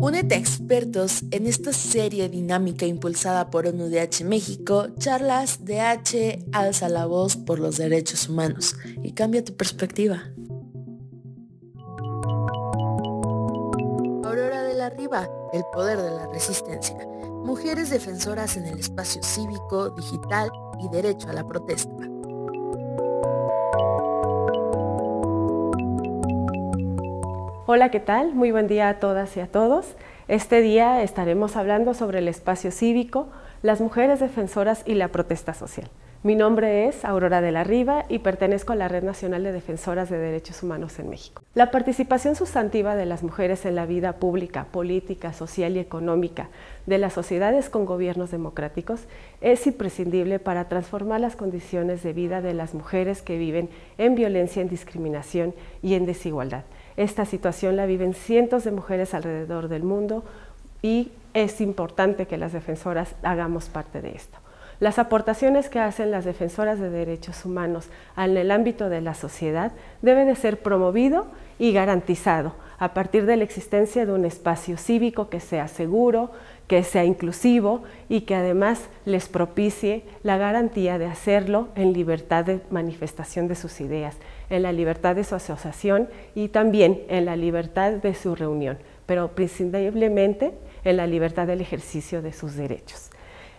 Únete a expertos en esta serie dinámica impulsada por ONUDH México, charlas DH alza la voz por los derechos humanos y cambia tu perspectiva. Aurora de la Riva, el poder de la resistencia. Mujeres defensoras en el espacio cívico, digital y derecho a la protesta. Hola, ¿qué tal? Muy buen día a todas y a todos. Este día estaremos hablando sobre el espacio cívico, las mujeres defensoras y la protesta social. Mi nombre es Aurora de la Riva y pertenezco a la Red Nacional de Defensoras de Derechos Humanos en México. La participación sustantiva de las mujeres en la vida pública, política, social y económica de las sociedades con gobiernos democráticos es imprescindible para transformar las condiciones de vida de las mujeres que viven en violencia, en discriminación y en desigualdad esta situación la viven cientos de mujeres alrededor del mundo y es importante que las defensoras hagamos parte de esto. Las aportaciones que hacen las defensoras de derechos humanos en el ámbito de la sociedad debe de ser promovido y garantizado a partir de la existencia de un espacio cívico que sea seguro, que sea inclusivo y que además les propicie la garantía de hacerlo en libertad de manifestación de sus ideas en la libertad de su asociación y también en la libertad de su reunión, pero prescindiblemente en la libertad del ejercicio de sus derechos.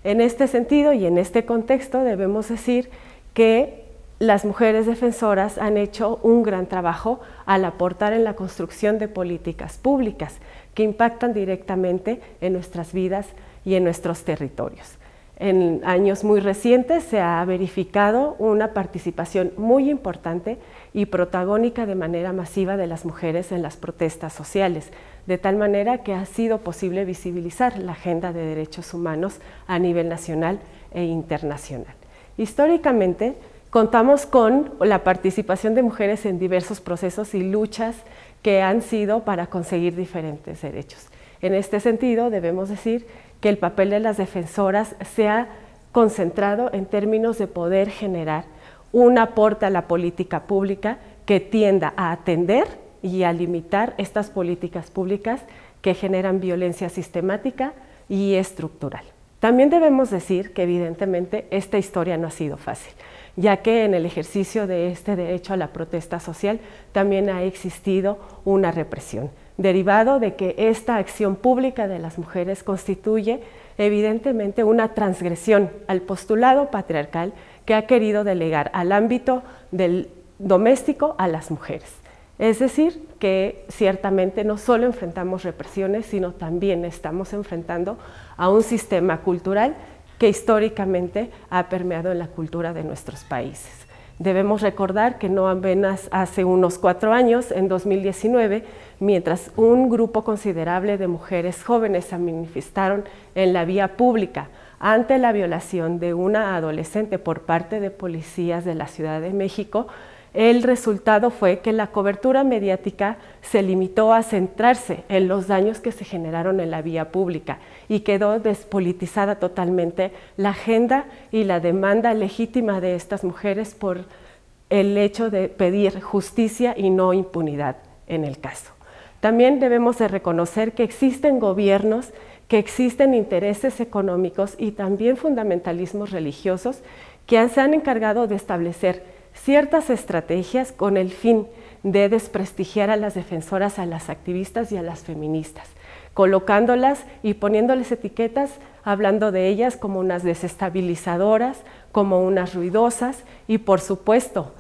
En este sentido y en este contexto debemos decir que las mujeres defensoras han hecho un gran trabajo al aportar en la construcción de políticas públicas que impactan directamente en nuestras vidas y en nuestros territorios. En años muy recientes se ha verificado una participación muy importante y protagónica de manera masiva de las mujeres en las protestas sociales, de tal manera que ha sido posible visibilizar la agenda de derechos humanos a nivel nacional e internacional. Históricamente, contamos con la participación de mujeres en diversos procesos y luchas que han sido para conseguir diferentes derechos. En este sentido, debemos decir que el papel de las defensoras se ha concentrado en términos de poder generar un aporte a la política pública que tienda a atender y a limitar estas políticas públicas que generan violencia sistemática y estructural. También debemos decir que evidentemente esta historia no ha sido fácil, ya que en el ejercicio de este derecho a la protesta social también ha existido una represión derivado de que esta acción pública de las mujeres constituye evidentemente una transgresión al postulado patriarcal que ha querido delegar al ámbito del doméstico a las mujeres. Es decir, que ciertamente no solo enfrentamos represiones, sino también estamos enfrentando a un sistema cultural que históricamente ha permeado en la cultura de nuestros países. Debemos recordar que no apenas hace unos cuatro años, en 2019, mientras un grupo considerable de mujeres jóvenes se manifestaron en la vía pública ante la violación de una adolescente por parte de policías de la Ciudad de México, el resultado fue que la cobertura mediática se limitó a centrarse en los daños que se generaron en la vía pública y quedó despolitizada totalmente la agenda y la demanda legítima de estas mujeres por el hecho de pedir justicia y no impunidad en el caso. También debemos de reconocer que existen gobiernos, que existen intereses económicos y también fundamentalismos religiosos que se han encargado de establecer ciertas estrategias con el fin de desprestigiar a las defensoras, a las activistas y a las feministas, colocándolas y poniéndoles etiquetas, hablando de ellas como unas desestabilizadoras, como unas ruidosas y por supuesto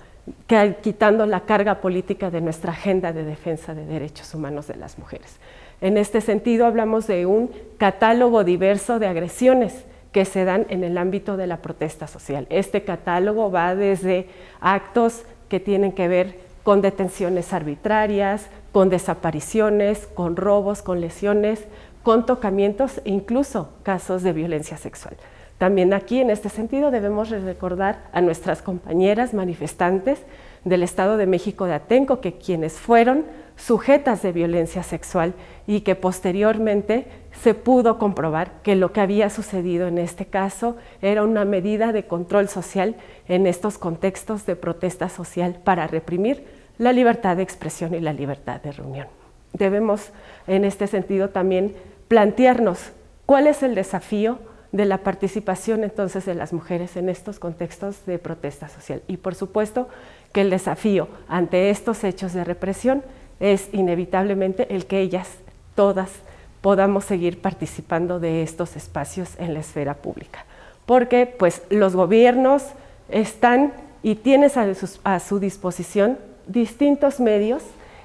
quitando la carga política de nuestra agenda de defensa de derechos humanos de las mujeres. En este sentido hablamos de un catálogo diverso de agresiones que se dan en el ámbito de la protesta social. Este catálogo va desde actos que tienen que ver con detenciones arbitrarias, con desapariciones, con robos, con lesiones, con tocamientos e incluso casos de violencia sexual. También aquí, en este sentido, debemos recordar a nuestras compañeras manifestantes del Estado de México de Atenco, que quienes fueron sujetas de violencia sexual y que posteriormente se pudo comprobar que lo que había sucedido en este caso era una medida de control social en estos contextos de protesta social para reprimir la libertad de expresión y la libertad de reunión. debemos en este sentido también plantearnos cuál es el desafío de la participación entonces de las mujeres en estos contextos de protesta social. Y por supuesto que el desafío ante estos hechos de represión es inevitablemente el que ellas todas podamos seguir participando de estos espacios en la esfera pública. Porque pues los gobiernos están y tienen a su, disposición distintos medios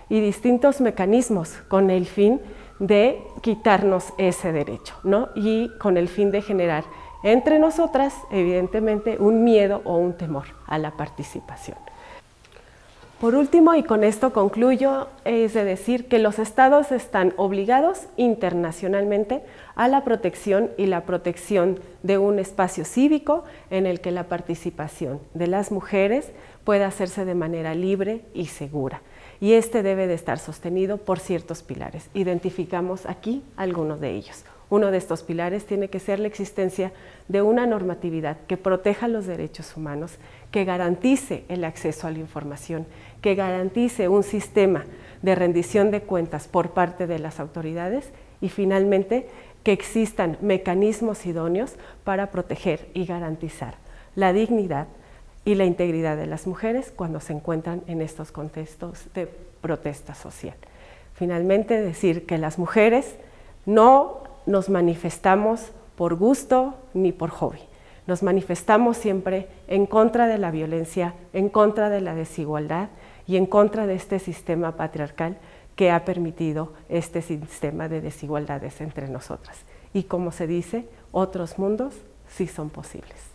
y distintos mecanismos con el fin de quitarnos ese derecho, ¿no? Y con el fin de generar entre nosotras, evidentemente, un miedo o un temor a la participación. Por último, y con esto concluyo, es de decir que los estados están obligados internacionalmente a la protección y la protección de un espacio cívico en el que la participación de las mujeres pueda hacerse de manera libre y segura. Y este debe de estar sostenido por ciertos pilares. Identificamos aquí algunos de ellos. Uno de estos pilares tiene que ser la existencia de una normatividad que proteja los derechos humanos, que garantice el acceso a la información, que garantice un sistema de rendición de cuentas por parte de las autoridades y finalmente que existan mecanismos idóneos para proteger y garantizar la dignidad y la integridad de las mujeres cuando se encuentran en estos contextos de protesta social. Finalmente, decir que las mujeres no nos manifestamos por gusto ni por hobby. Nos manifestamos siempre en contra de la violencia, en contra de la desigualdad y en contra de este sistema patriarcal que ha permitido este sistema de desigualdades entre nosotras. Y como se dice, otros mundos sí son posibles.